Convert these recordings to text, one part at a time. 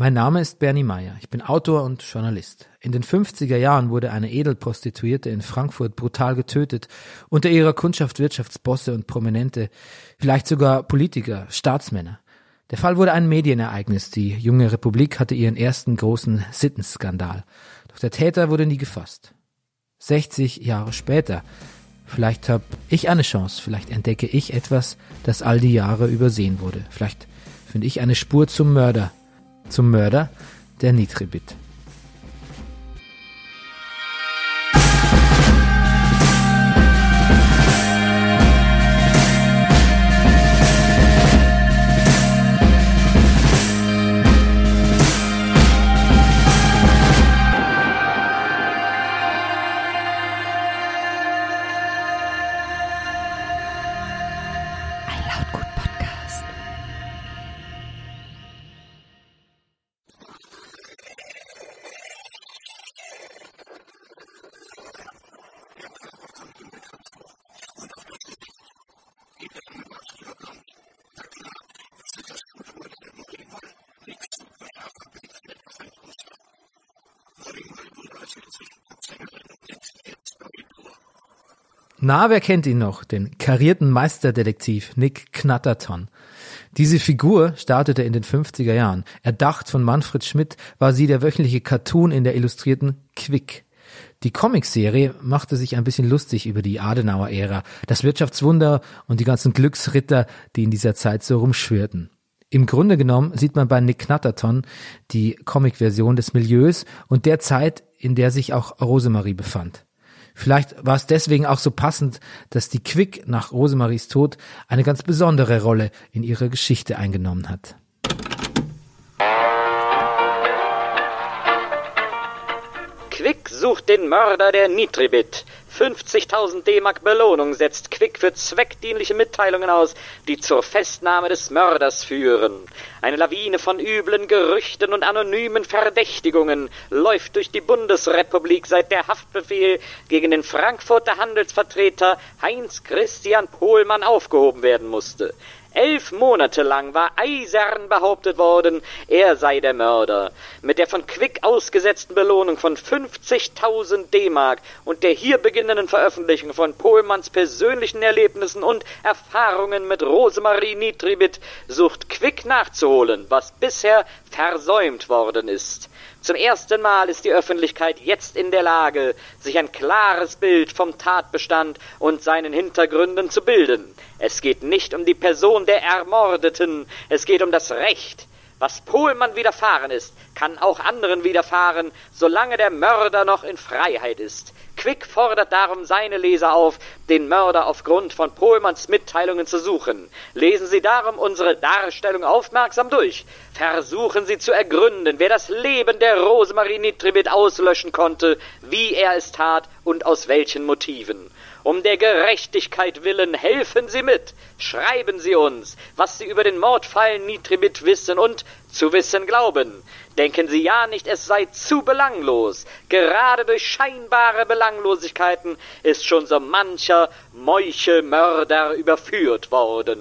Mein Name ist Bernie Meyer. Ich bin Autor und Journalist. In den 50er Jahren wurde eine Edelprostituierte in Frankfurt brutal getötet. Unter ihrer Kundschaft Wirtschaftsbosse und Prominente, vielleicht sogar Politiker, Staatsmänner. Der Fall wurde ein Medienereignis. Die junge Republik hatte ihren ersten großen Sittenskandal. Doch der Täter wurde nie gefasst. 60 Jahre später. Vielleicht habe ich eine Chance. Vielleicht entdecke ich etwas, das all die Jahre übersehen wurde. Vielleicht finde ich eine Spur zum Mörder zum Mörder der Nitribit. Na, wer kennt ihn noch? Den karierten Meisterdetektiv Nick Knatterton. Diese Figur startete in den 50er Jahren. Erdacht von Manfred Schmidt war sie der wöchentliche Cartoon in der illustrierten Quick. Die Comicserie machte sich ein bisschen lustig über die Adenauer-Ära, das Wirtschaftswunder und die ganzen Glücksritter, die in dieser Zeit so rumschwirrten. Im Grunde genommen sieht man bei Nick Knatterton die Comic-Version des Milieus und der Zeit, in der sich auch Rosemarie befand. Vielleicht war es deswegen auch so passend, dass die Quick nach Rosemaries Tod eine ganz besondere Rolle in ihrer Geschichte eingenommen hat. Quick sucht den Mörder der Nitribit. 50.000 D-Mark Belohnung setzt Quick für zweckdienliche Mitteilungen aus, die zur Festnahme des Mörders führen. Eine Lawine von üblen Gerüchten und anonymen Verdächtigungen läuft durch die Bundesrepublik, seit der Haftbefehl gegen den Frankfurter Handelsvertreter Heinz Christian Pohlmann aufgehoben werden musste. Elf Monate lang war eisern behauptet worden, er sei der Mörder. Mit der von Quick ausgesetzten Belohnung von 50.000 D-Mark und der hier beginnenden Veröffentlichung von Pohlmanns persönlichen Erlebnissen und Erfahrungen mit Rosemarie Nitribit sucht Quick nachzuholen, was bisher versäumt worden ist. Zum ersten Mal ist die Öffentlichkeit jetzt in der Lage, sich ein klares Bild vom Tatbestand und seinen Hintergründen zu bilden. Es geht nicht um die Person der Ermordeten, es geht um das Recht. Was Pohlmann widerfahren ist, kann auch anderen widerfahren, solange der Mörder noch in Freiheit ist. Quick fordert darum seine Leser auf, den Mörder aufgrund von Pohlmanns Mitteilungen zu suchen. Lesen Sie darum unsere Darstellung aufmerksam durch. Versuchen Sie zu ergründen, wer das Leben der Rosemarie Nitribit auslöschen konnte, wie er es tat und aus welchen Motiven. Um der Gerechtigkeit willen helfen Sie mit. Schreiben Sie uns, was Sie über den Mordfall Nitribit wissen und zu wissen glauben. Denken Sie ja nicht, es sei zu belanglos. Gerade durch scheinbare Belanglosigkeiten ist schon so mancher Meuchelmörder überführt worden.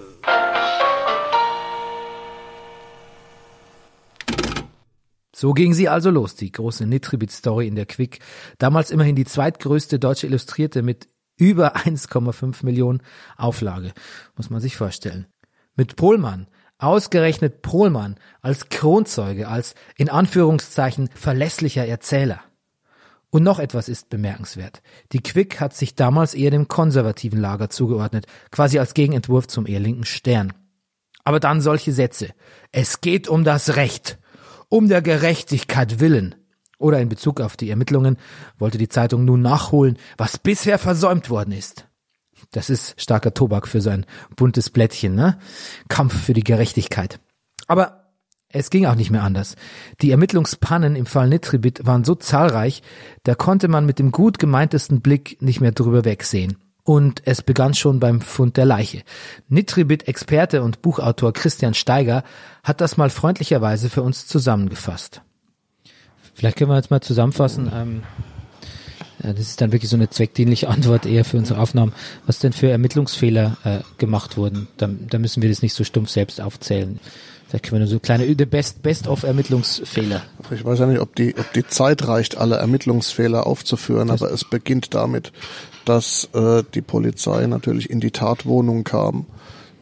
So ging sie also los, die große Nitribit-Story in der Quick. Damals immerhin die zweitgrößte deutsche Illustrierte mit über 1,5 Millionen Auflage, muss man sich vorstellen. Mit Pohlmann, ausgerechnet Pohlmann als Kronzeuge, als in Anführungszeichen verlässlicher Erzähler. Und noch etwas ist bemerkenswert. Die Quick hat sich damals eher dem konservativen Lager zugeordnet, quasi als Gegenentwurf zum eher linken Stern. Aber dann solche Sätze. Es geht um das Recht, um der Gerechtigkeit willen. Oder in Bezug auf die Ermittlungen wollte die Zeitung nun nachholen, was bisher versäumt worden ist. Das ist starker Tobak für sein buntes Blättchen, ne? Kampf für die Gerechtigkeit. Aber es ging auch nicht mehr anders. Die Ermittlungspannen im Fall Nitribit waren so zahlreich, da konnte man mit dem gut gemeintesten Blick nicht mehr drüber wegsehen. Und es begann schon beim Fund der Leiche. Nitribit-Experte und Buchautor Christian Steiger hat das mal freundlicherweise für uns zusammengefasst. Vielleicht können wir jetzt mal zusammenfassen. Ähm, ja, das ist dann wirklich so eine zweckdienliche Antwort eher für unsere Aufnahmen. Was denn für Ermittlungsfehler äh, gemacht wurden? Da, da müssen wir das nicht so stumpf selbst aufzählen. Da können wir nur so kleine Best, Best of Ermittlungsfehler. Ich weiß ja nicht, ob die, ob die Zeit reicht, alle Ermittlungsfehler aufzuführen, das aber es beginnt damit, dass äh, die Polizei natürlich in die Tatwohnung kam,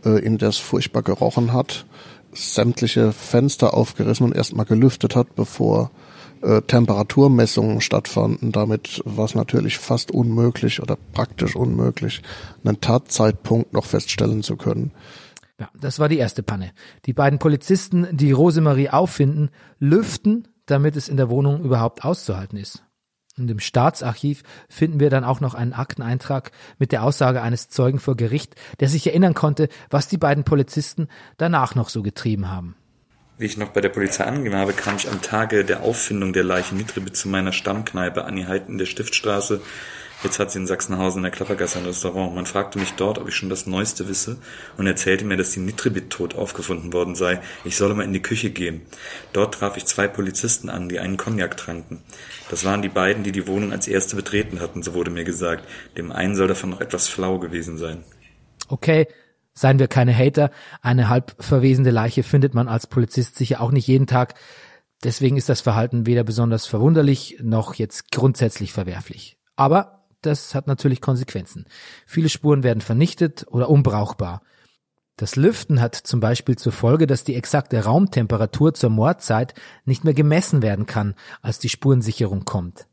äh, in der es furchtbar gerochen hat, sämtliche Fenster aufgerissen und erstmal gelüftet hat, bevor äh, Temperaturmessungen stattfanden. Damit war es natürlich fast unmöglich oder praktisch unmöglich, einen Tatzeitpunkt noch feststellen zu können. Ja, das war die erste Panne. Die beiden Polizisten, die Rosemarie auffinden, lüften, damit es in der Wohnung überhaupt auszuhalten ist. Und im Staatsarchiv finden wir dann auch noch einen Akteneintrag mit der Aussage eines Zeugen vor Gericht, der sich erinnern konnte, was die beiden Polizisten danach noch so getrieben haben. Wie ich noch bei der Polizei angegeben habe, kam ich am Tage der Auffindung der Leiche Nitribe zu meiner Stammkneipe Anni Heiten in der Stiftstraße Jetzt hat sie in Sachsenhausen in der Klappergasse ein Restaurant. Man fragte mich dort, ob ich schon das Neueste wisse und erzählte mir, dass die Nitribit tot aufgefunden worden sei. Ich solle mal in die Küche gehen. Dort traf ich zwei Polizisten an, die einen Cognac tranken. Das waren die beiden, die die Wohnung als erste betreten hatten, so wurde mir gesagt. Dem einen soll davon noch etwas flau gewesen sein. Okay, seien wir keine Hater. Eine halb verwesende Leiche findet man als Polizist sicher auch nicht jeden Tag. Deswegen ist das Verhalten weder besonders verwunderlich noch jetzt grundsätzlich verwerflich. Aber das hat natürlich Konsequenzen. Viele Spuren werden vernichtet oder unbrauchbar. Das Lüften hat zum Beispiel zur Folge, dass die exakte Raumtemperatur zur Mordzeit nicht mehr gemessen werden kann, als die Spurensicherung kommt.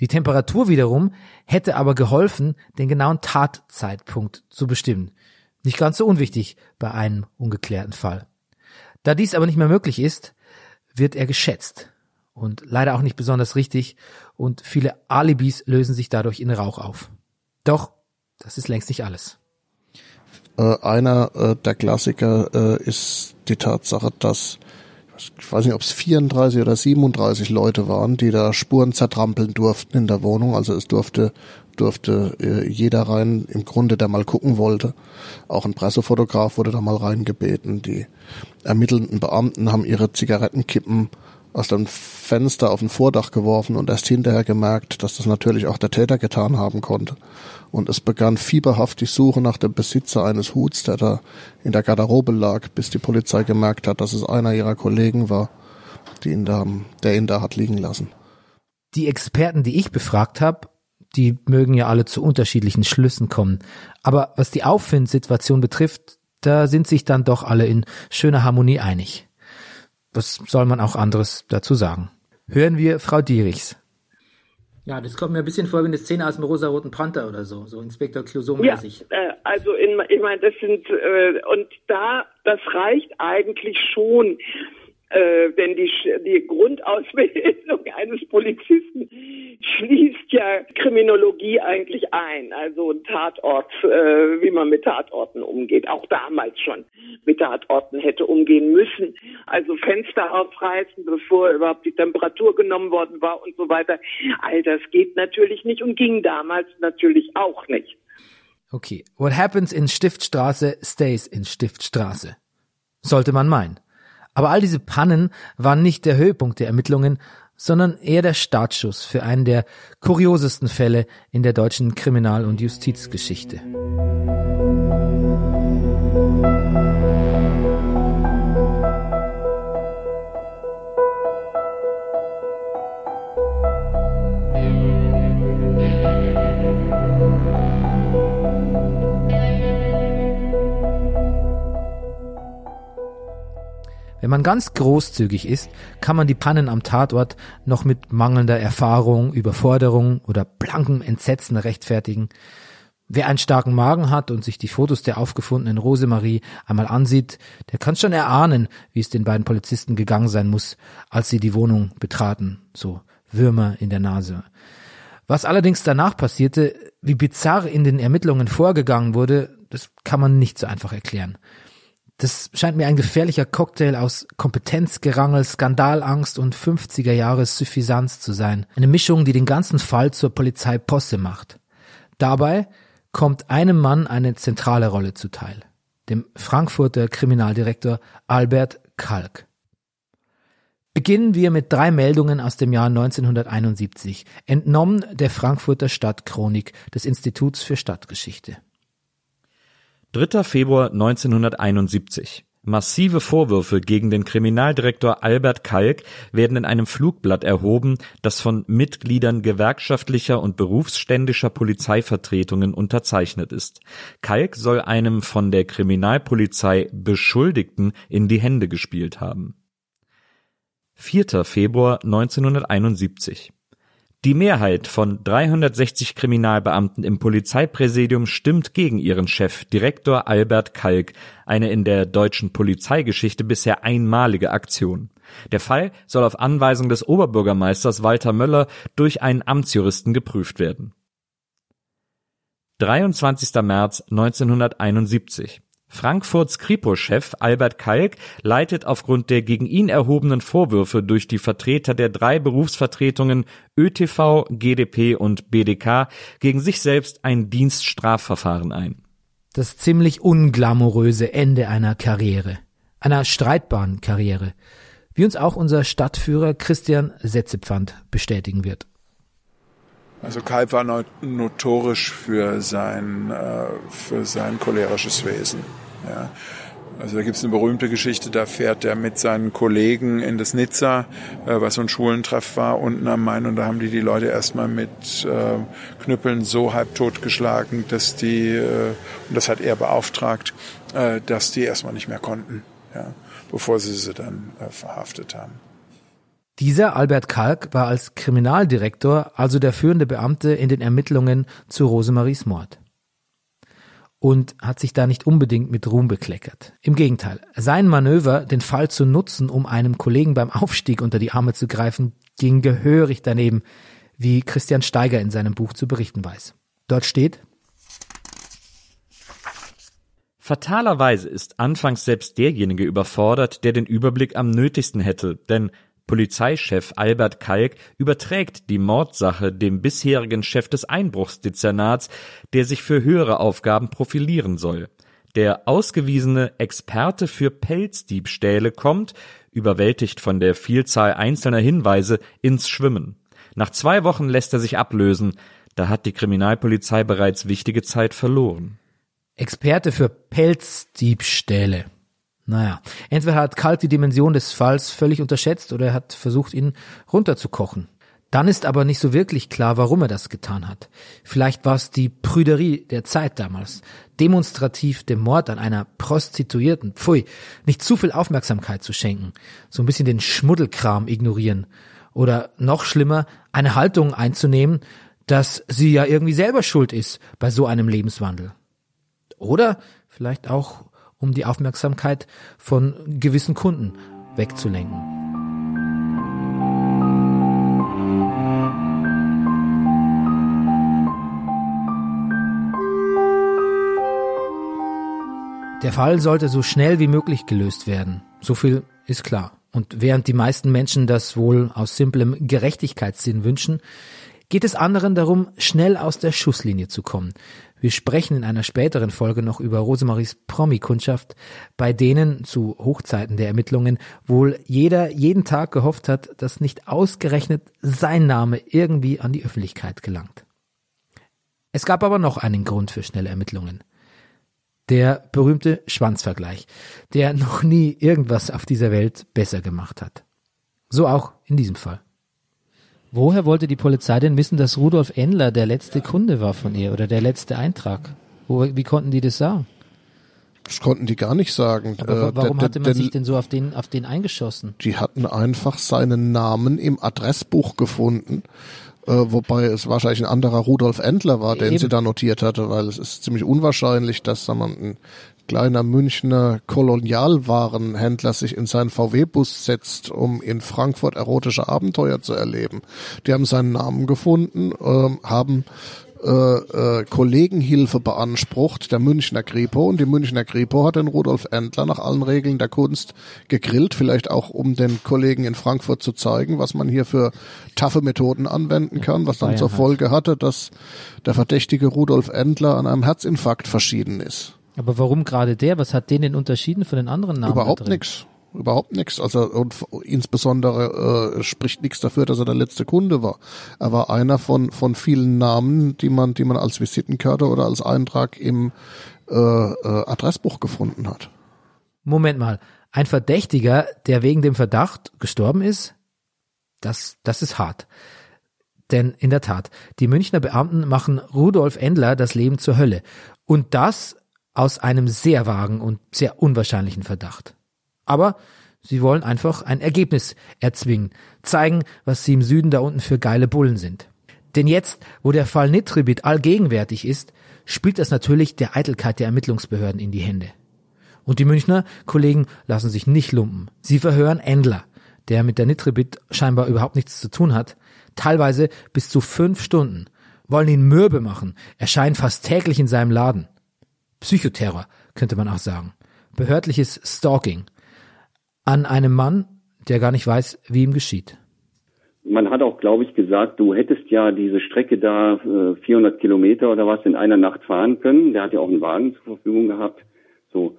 Die Temperatur wiederum hätte aber geholfen, den genauen Tatzeitpunkt zu bestimmen. Nicht ganz so unwichtig bei einem ungeklärten Fall. Da dies aber nicht mehr möglich ist, wird er geschätzt und leider auch nicht besonders richtig und viele Alibis lösen sich dadurch in Rauch auf. Doch, das ist längst nicht alles. Äh, einer äh, der Klassiker äh, ist die Tatsache, dass ich weiß nicht, ob es 34 oder 37 Leute waren, die da Spuren zertrampeln durften in der Wohnung. Also es durfte durfte äh, jeder rein, im Grunde, der mal gucken wollte. Auch ein Pressefotograf wurde da mal reingebeten. Die ermittelnden Beamten haben ihre Zigarettenkippen aus dem Fenster auf ein Vordach geworfen und erst hinterher gemerkt, dass das natürlich auch der Täter getan haben konnte. Und es begann fieberhaft die Suche nach dem Besitzer eines Huts, der da in der Garderobe lag, bis die Polizei gemerkt hat, dass es einer ihrer Kollegen war, die ihn da, der ihn da hat liegen lassen. Die Experten, die ich befragt habe, die mögen ja alle zu unterschiedlichen Schlüssen kommen. Aber was die Auffindsituation betrifft, da sind sich dann doch alle in schöner Harmonie einig. Was soll man auch anderes dazu sagen? Hören wir Frau Dierichs. Ja, das kommt mir ein bisschen vor wie eine Szene aus dem rosa-roten Panther oder so, so Inspektor Clouseau-mäßig. Ja, äh, also in, ich meine, das sind, äh, und da, das reicht eigentlich schon, äh, denn die, die Grundausbildung eines Polizisten schließt ja Kriminologie eigentlich ein, also Tatort, äh, wie man mit Tatorten umgeht, auch damals schon mit Tatorten hätte umgehen müssen, also Fenster aufreißen, bevor überhaupt die Temperatur genommen worden war und so weiter. All das geht natürlich nicht und ging damals natürlich auch nicht. Okay, what happens in Stiftstraße stays in Stiftstraße. Sollte man meinen. Aber all diese Pannen waren nicht der Höhepunkt der Ermittlungen, sondern eher der Startschuss für einen der kuriosesten Fälle in der deutschen Kriminal- und Justizgeschichte. Wenn man ganz großzügig ist, kann man die Pannen am Tatort noch mit mangelnder Erfahrung, Überforderung oder blankem Entsetzen rechtfertigen. Wer einen starken Magen hat und sich die Fotos der aufgefundenen Rosemarie einmal ansieht, der kann schon erahnen, wie es den beiden Polizisten gegangen sein muss, als sie die Wohnung betraten, so Würmer in der Nase. Was allerdings danach passierte, wie bizarr in den Ermittlungen vorgegangen wurde, das kann man nicht so einfach erklären. Das scheint mir ein gefährlicher Cocktail aus Kompetenzgerangel, Skandalangst und 50er Jahre Suffisanz zu sein. Eine Mischung, die den ganzen Fall zur Polizei Posse macht. Dabei kommt einem Mann eine zentrale Rolle zuteil. Dem Frankfurter Kriminaldirektor Albert Kalk. Beginnen wir mit drei Meldungen aus dem Jahr 1971, entnommen der Frankfurter Stadtchronik des Instituts für Stadtgeschichte. 3. Februar 1971. Massive Vorwürfe gegen den Kriminaldirektor Albert Kalk werden in einem Flugblatt erhoben, das von Mitgliedern gewerkschaftlicher und berufsständischer Polizeivertretungen unterzeichnet ist. Kalk soll einem von der Kriminalpolizei Beschuldigten in die Hände gespielt haben. 4. Februar 1971 die Mehrheit von 360 Kriminalbeamten im Polizeipräsidium stimmt gegen ihren Chef, Direktor Albert Kalk, eine in der deutschen Polizeigeschichte bisher einmalige Aktion. Der Fall soll auf Anweisung des Oberbürgermeisters Walter Möller durch einen Amtsjuristen geprüft werden. 23. März 1971 Frankfurts Kripo-Chef Albert Kalk leitet aufgrund der gegen ihn erhobenen Vorwürfe durch die Vertreter der drei Berufsvertretungen ÖTV, GdP und BDK gegen sich selbst ein Dienststrafverfahren ein. Das ziemlich unglamouröse Ende einer Karriere, einer streitbaren Karriere, wie uns auch unser Stadtführer Christian Setzepfand bestätigen wird. Also Kalb war notorisch für sein, äh, für sein cholerisches Wesen. Ja. Also da gibt es eine berühmte Geschichte, da fährt er mit seinen Kollegen in das Nizza, äh, was so ein Schulentreff war, unten am Main. Und da haben die die Leute erstmal mit äh, Knüppeln so halbtot geschlagen, dass die, und das hat er beauftragt, dass die erstmal nicht mehr konnten, ja, bevor sie sie dann verhaftet haben. Dieser Albert Kalk war als Kriminaldirektor also der führende Beamte in den Ermittlungen zu Rosemaries Mord. Und hat sich da nicht unbedingt mit Ruhm bekleckert. Im Gegenteil, sein Manöver, den Fall zu nutzen, um einem Kollegen beim Aufstieg unter die Arme zu greifen, ging gehörig daneben, wie Christian Steiger in seinem Buch zu berichten weiß. Dort steht, Fatalerweise ist anfangs selbst derjenige überfordert, der den Überblick am nötigsten hätte, denn Polizeichef Albert Kalk überträgt die Mordsache dem bisherigen Chef des Einbruchsdezernats, der sich für höhere Aufgaben profilieren soll. Der ausgewiesene Experte für Pelzdiebstähle kommt, überwältigt von der Vielzahl einzelner Hinweise, ins Schwimmen. Nach zwei Wochen lässt er sich ablösen, da hat die Kriminalpolizei bereits wichtige Zeit verloren. Experte für Pelzdiebstähle. Naja, entweder hat Kalk die Dimension des Falls völlig unterschätzt oder er hat versucht, ihn runterzukochen. Dann ist aber nicht so wirklich klar, warum er das getan hat. Vielleicht war es die Prüderie der Zeit damals, demonstrativ dem Mord an einer Prostituierten, pfui, nicht zu viel Aufmerksamkeit zu schenken, so ein bisschen den Schmuddelkram ignorieren oder noch schlimmer, eine Haltung einzunehmen, dass sie ja irgendwie selber schuld ist bei so einem Lebenswandel. Oder vielleicht auch um die Aufmerksamkeit von gewissen Kunden wegzulenken. Der Fall sollte so schnell wie möglich gelöst werden. So viel ist klar. Und während die meisten Menschen das wohl aus simplem Gerechtigkeitssinn wünschen, geht es anderen darum, schnell aus der Schusslinie zu kommen, wir sprechen in einer späteren Folge noch über Rosemaries Promi-Kundschaft, bei denen zu Hochzeiten der Ermittlungen wohl jeder jeden Tag gehofft hat, dass nicht ausgerechnet sein Name irgendwie an die Öffentlichkeit gelangt. Es gab aber noch einen Grund für schnelle Ermittlungen. Der berühmte Schwanzvergleich, der noch nie irgendwas auf dieser Welt besser gemacht hat. So auch in diesem Fall. Woher wollte die Polizei denn wissen, dass Rudolf Endler der letzte Kunde war von ihr oder der letzte Eintrag? Wo, wie konnten die das sagen? Das konnten die gar nicht sagen. Aber äh, warum hatte man sich denn so auf den, auf den eingeschossen? Die hatten einfach seinen Namen im Adressbuch gefunden. Äh, wobei es wahrscheinlich ein anderer Rudolf Endler war, den Eben. sie da notiert hatte, weil es ist ziemlich unwahrscheinlich, dass sagen wir, ein kleiner Münchner Kolonialwarenhändler sich in seinen VW-Bus setzt, um in Frankfurt erotische Abenteuer zu erleben. Die haben seinen Namen gefunden, äh, haben äh, äh, Kollegenhilfe beansprucht, der Münchner Kripo. Und die Münchner Kripo hat den Rudolf Endler nach allen Regeln der Kunst gegrillt, vielleicht auch um den Kollegen in Frankfurt zu zeigen, was man hier für taffe Methoden anwenden kann, was dann zur Folge hatte, dass der verdächtige Rudolf Endler an einem Herzinfarkt verschieden ist. Aber warum gerade der? Was hat den denn unterschieden von den anderen Namen? Überhaupt nichts. Überhaupt nichts. Also und insbesondere äh, spricht nichts dafür, dass er der letzte Kunde war. Er war einer von von vielen Namen, die man die man als Visitenkarte oder als Eintrag im äh, äh, Adressbuch gefunden hat. Moment mal, ein Verdächtiger, der wegen dem Verdacht gestorben ist? Das, das ist hart. Denn in der Tat, die Münchner Beamten machen Rudolf Endler das Leben zur Hölle. Und das aus einem sehr vagen und sehr unwahrscheinlichen Verdacht. Aber sie wollen einfach ein Ergebnis erzwingen, zeigen, was sie im Süden da unten für geile Bullen sind. Denn jetzt, wo der Fall Nitribit allgegenwärtig ist, spielt das natürlich der Eitelkeit der Ermittlungsbehörden in die Hände. Und die Münchner Kollegen lassen sich nicht lumpen. Sie verhören Endler, der mit der Nitribit scheinbar überhaupt nichts zu tun hat, teilweise bis zu fünf Stunden, wollen ihn mürbe machen, erscheinen fast täglich in seinem Laden. Psychoterror, könnte man auch sagen. Behördliches Stalking. An einem Mann, der gar nicht weiß, wie ihm geschieht. Man hat auch, glaube ich, gesagt, du hättest ja diese Strecke da äh, 400 Kilometer oder was in einer Nacht fahren können. Der hat ja auch einen Wagen zur Verfügung gehabt. So.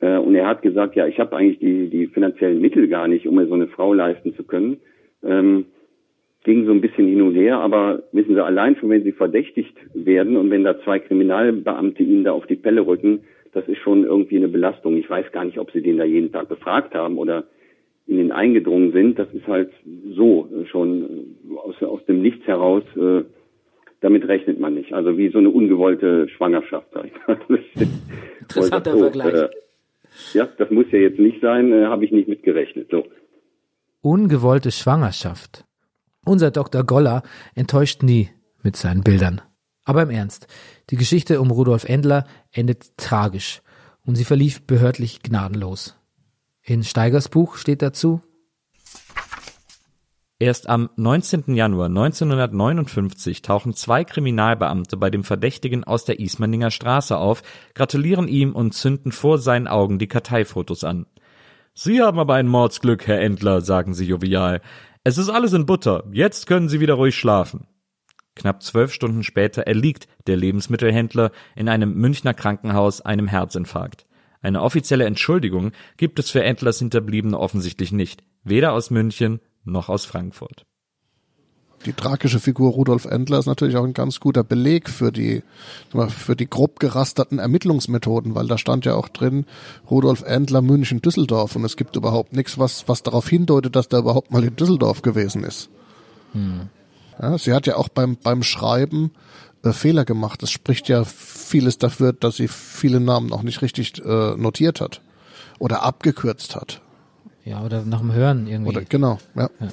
Äh, und er hat gesagt, ja, ich habe eigentlich die, die finanziellen Mittel gar nicht, um mir so eine Frau leisten zu können. Ähm, ging so ein bisschen hin und her, aber wissen Sie, allein schon wenn Sie verdächtigt werden und wenn da zwei Kriminalbeamte Ihnen da auf die Pelle rücken, das ist schon irgendwie eine Belastung. Ich weiß gar nicht, ob Sie den da jeden Tag befragt haben oder in den eingedrungen sind. Das ist halt so äh, schon äh, aus, aus dem Nichts heraus. Äh, damit rechnet man nicht. Also wie so eine ungewollte Schwangerschaft. Sag ich mal. Interessanter so, Vergleich. Äh, ja, das muss ja jetzt nicht sein, äh, habe ich nicht mit gerechnet. So. Ungewollte Schwangerschaft. Unser Dr. Goller enttäuscht nie mit seinen Bildern. Aber im Ernst, die Geschichte um Rudolf Endler endet tragisch und sie verlief behördlich gnadenlos. In Steigers Buch steht dazu, Erst am 19. Januar 1959 tauchen zwei Kriminalbeamte bei dem Verdächtigen aus der Ismaninger Straße auf, gratulieren ihm und zünden vor seinen Augen die Karteifotos an. Sie haben aber ein Mordsglück, Herr Endler, sagen sie jovial. Es ist alles in Butter. Jetzt können Sie wieder ruhig schlafen. Knapp zwölf Stunden später erliegt der Lebensmittelhändler in einem Münchner Krankenhaus einem Herzinfarkt. Eine offizielle Entschuldigung gibt es für Endlers Hinterbliebene offensichtlich nicht, weder aus München noch aus Frankfurt die tragische Figur Rudolf Endler ist natürlich auch ein ganz guter Beleg für die, für die grob gerasterten Ermittlungsmethoden, weil da stand ja auch drin Rudolf Endler München Düsseldorf und es gibt überhaupt nichts, was, was darauf hindeutet, dass der überhaupt mal in Düsseldorf gewesen ist. Hm. Ja, sie hat ja auch beim, beim Schreiben äh, Fehler gemacht. Das spricht ja vieles dafür, dass sie viele Namen auch nicht richtig äh, notiert hat oder abgekürzt hat. Ja, oder nach dem Hören irgendwie. Oder, genau, ja. ja.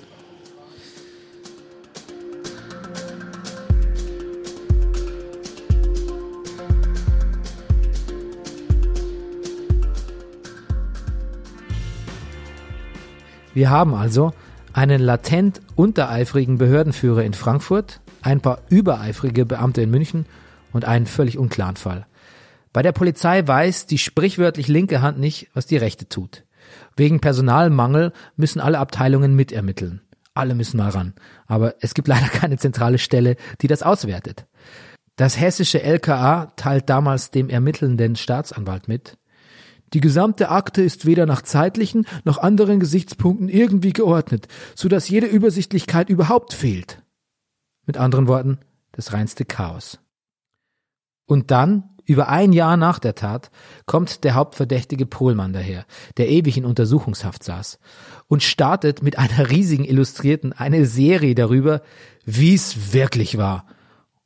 Wir haben also einen latent untereifrigen Behördenführer in Frankfurt, ein paar übereifrige Beamte in München und einen völlig unklaren Fall. Bei der Polizei weiß die sprichwörtlich linke Hand nicht, was die rechte tut. Wegen Personalmangel müssen alle Abteilungen mitermitteln. Alle müssen mal ran. Aber es gibt leider keine zentrale Stelle, die das auswertet. Das hessische LKA teilt damals dem ermittelnden Staatsanwalt mit, die gesamte Akte ist weder nach zeitlichen noch anderen Gesichtspunkten irgendwie geordnet, so dass jede Übersichtlichkeit überhaupt fehlt. Mit anderen Worten, das reinste Chaos. Und dann, über ein Jahr nach der Tat, kommt der hauptverdächtige Pohlmann daher, der ewig in Untersuchungshaft saß, und startet mit einer riesigen Illustrierten eine Serie darüber, wie es wirklich war.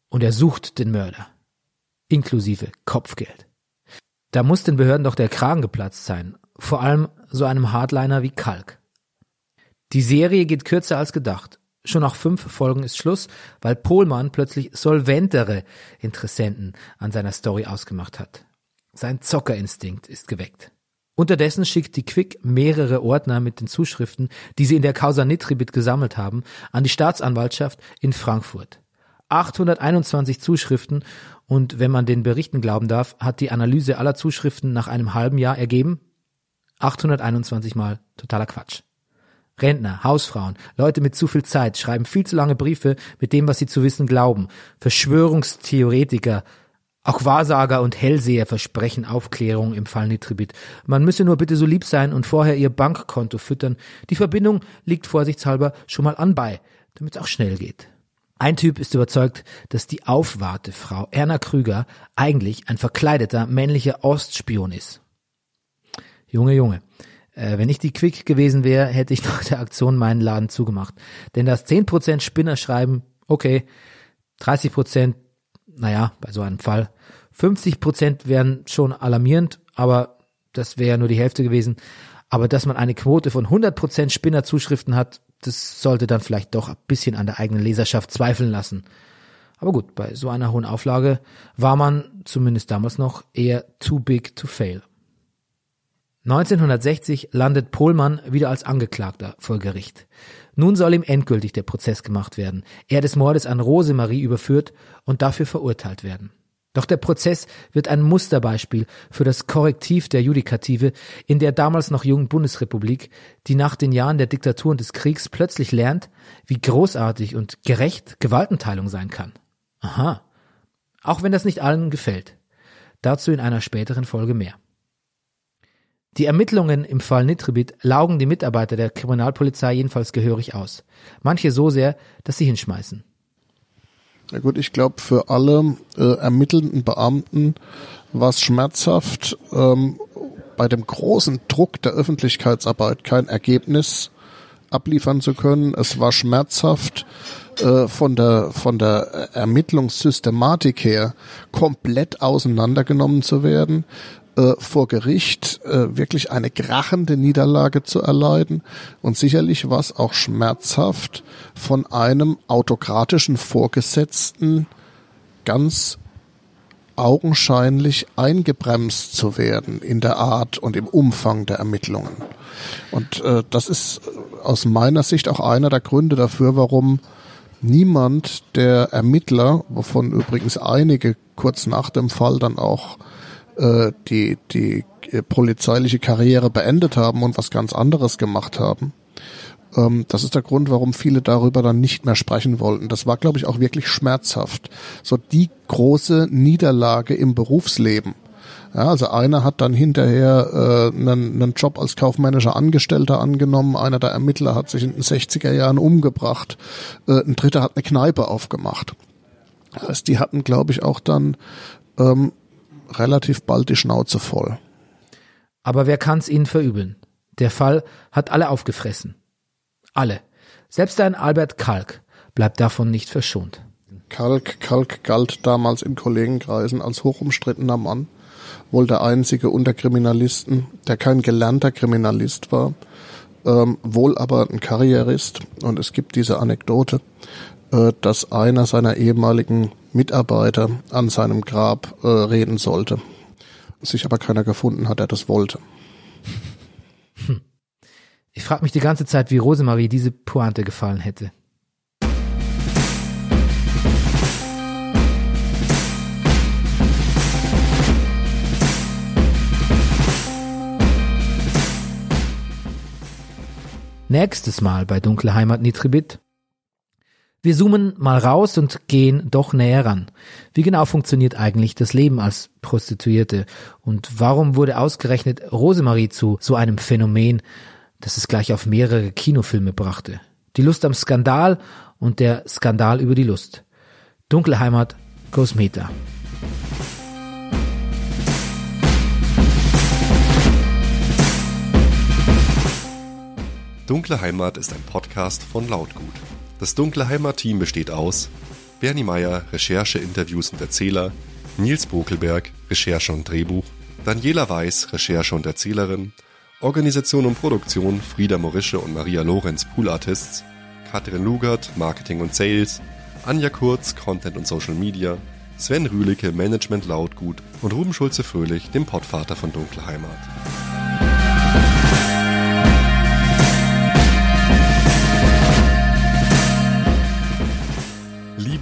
Und er sucht den Mörder. Inklusive Kopfgeld. Da muss den Behörden doch der Kragen geplatzt sein. Vor allem so einem Hardliner wie Kalk. Die Serie geht kürzer als gedacht. Schon nach fünf Folgen ist Schluss, weil Pohlmann plötzlich solventere Interessenten an seiner Story ausgemacht hat. Sein Zockerinstinkt ist geweckt. Unterdessen schickt die Quick mehrere Ordner mit den Zuschriften, die sie in der Causa Nitribit gesammelt haben, an die Staatsanwaltschaft in Frankfurt. 821 Zuschriften und wenn man den Berichten glauben darf, hat die Analyse aller Zuschriften nach einem halben Jahr ergeben 821 Mal totaler Quatsch. Rentner, Hausfrauen, Leute mit zu viel Zeit schreiben viel zu lange Briefe mit dem, was sie zu wissen glauben. Verschwörungstheoretiker, auch Wahrsager und Hellseher versprechen Aufklärung im Fall Nitribit. Man müsse nur bitte so lieb sein und vorher ihr Bankkonto füttern. Die Verbindung liegt vorsichtshalber schon mal anbei, damit es auch schnell geht. Ein Typ ist überzeugt, dass die Aufwartefrau Erna Krüger eigentlich ein verkleideter männlicher Ostspion ist. Junge, Junge. Äh, wenn ich die Quick gewesen wäre, hätte ich nach der Aktion meinen Laden zugemacht. Denn das 10% Spinner schreiben, okay, 30%, naja, bei so einem Fall. 50% wären schon alarmierend, aber das wäre ja nur die Hälfte gewesen. Aber dass man eine Quote von 100% Spinnerzuschriften hat, das sollte dann vielleicht doch ein bisschen an der eigenen Leserschaft zweifeln lassen. Aber gut, bei so einer hohen Auflage war man, zumindest damals noch, eher too big to fail. 1960 landet Pohlmann wieder als Angeklagter vor Gericht. Nun soll ihm endgültig der Prozess gemacht werden. Er des Mordes an Rosemarie überführt und dafür verurteilt werden. Doch der Prozess wird ein Musterbeispiel für das Korrektiv der Judikative in der damals noch jungen Bundesrepublik, die nach den Jahren der Diktatur und des Kriegs plötzlich lernt, wie großartig und gerecht Gewaltenteilung sein kann. Aha. Auch wenn das nicht allen gefällt. Dazu in einer späteren Folge mehr. Die Ermittlungen im Fall Nitribit laugen die Mitarbeiter der Kriminalpolizei jedenfalls gehörig aus. Manche so sehr, dass sie hinschmeißen. Ja gut, ich glaube, für alle äh, ermittelnden Beamten war es schmerzhaft, ähm, bei dem großen Druck der Öffentlichkeitsarbeit kein Ergebnis abliefern zu können. Es war schmerzhaft, äh, von der von der Ermittlungssystematik her komplett auseinandergenommen zu werden äh, vor Gericht äh, wirklich eine krachende Niederlage zu erleiden. Und sicherlich war es auch schmerzhaft, von einem autokratischen Vorgesetzten ganz augenscheinlich eingebremst zu werden in der Art und im Umfang der Ermittlungen. Und äh, das ist aus meiner Sicht auch einer der Gründe dafür, warum niemand der Ermittler, wovon übrigens einige kurz nach dem Fall dann auch äh, die, die äh, polizeiliche Karriere beendet haben und was ganz anderes gemacht haben. Ähm, das ist der Grund, warum viele darüber dann nicht mehr sprechen wollten. Das war, glaube ich, auch wirklich schmerzhaft. So die große Niederlage im Berufsleben. Ja, also einer hat dann hinterher äh, einen, einen Job als kaufmännischer Angestellter angenommen, einer der Ermittler hat sich in den 60er Jahren umgebracht, äh, ein dritter hat eine Kneipe aufgemacht. Das heißt, die hatten, glaube ich, auch dann ähm, relativ bald die Schnauze voll. Aber wer kann's ihnen verübeln? Der Fall hat alle aufgefressen. Alle. Selbst ein Albert Kalk bleibt davon nicht verschont. Kalk, Kalk galt damals in Kollegenkreisen als hochumstrittener Mann, wohl der einzige unter Kriminalisten, der kein gelernter Kriminalist war, ähm, wohl aber ein Karrierist. Und es gibt diese Anekdote, äh, dass einer seiner ehemaligen Mitarbeiter an seinem Grab äh, reden sollte. Sich aber keiner gefunden hat, der das wollte. Hm. Ich frage mich die ganze Zeit, wie Rosemarie diese Pointe gefallen hätte. Nächstes Mal bei Dunkle Heimat Nitribit wir zoomen mal raus und gehen doch näher ran. Wie genau funktioniert eigentlich das Leben als Prostituierte? Und warum wurde ausgerechnet Rosemarie zu so einem Phänomen, das es gleich auf mehrere Kinofilme brachte? Die Lust am Skandal und der Skandal über die Lust. Dunkle Heimat, Cosmeta. Dunkle Heimat ist ein Podcast von Lautgut. Das dunkle Heimat-Team besteht aus Bernie Meyer, Recherche, Interviews und Erzähler, Nils Bokelberg, Recherche und Drehbuch, Daniela Weiß, Recherche und Erzählerin, Organisation und Produktion Frieda Morische und Maria Lorenz, Pool Artists, Katrin Lugert, Marketing und Sales, Anja Kurz, Content und Social Media, Sven Rühlicke, Management Lautgut und Ruben Schulze-Fröhlich, dem Pottvater von Dunkle Heimat.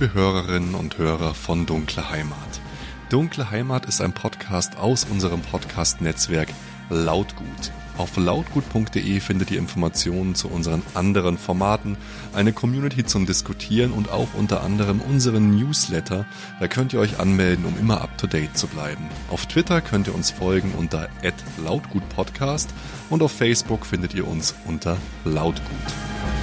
Liebe Hörerinnen und Hörer von Dunkle Heimat. Dunkle Heimat ist ein Podcast aus unserem Podcast-Netzwerk Lautgut. Auf lautgut.de findet ihr Informationen zu unseren anderen Formaten, eine Community zum Diskutieren und auch unter anderem unseren Newsletter. Da könnt ihr euch anmelden, um immer up to date zu bleiben. Auf Twitter könnt ihr uns folgen unter lautgutpodcast und auf Facebook findet ihr uns unter lautgut.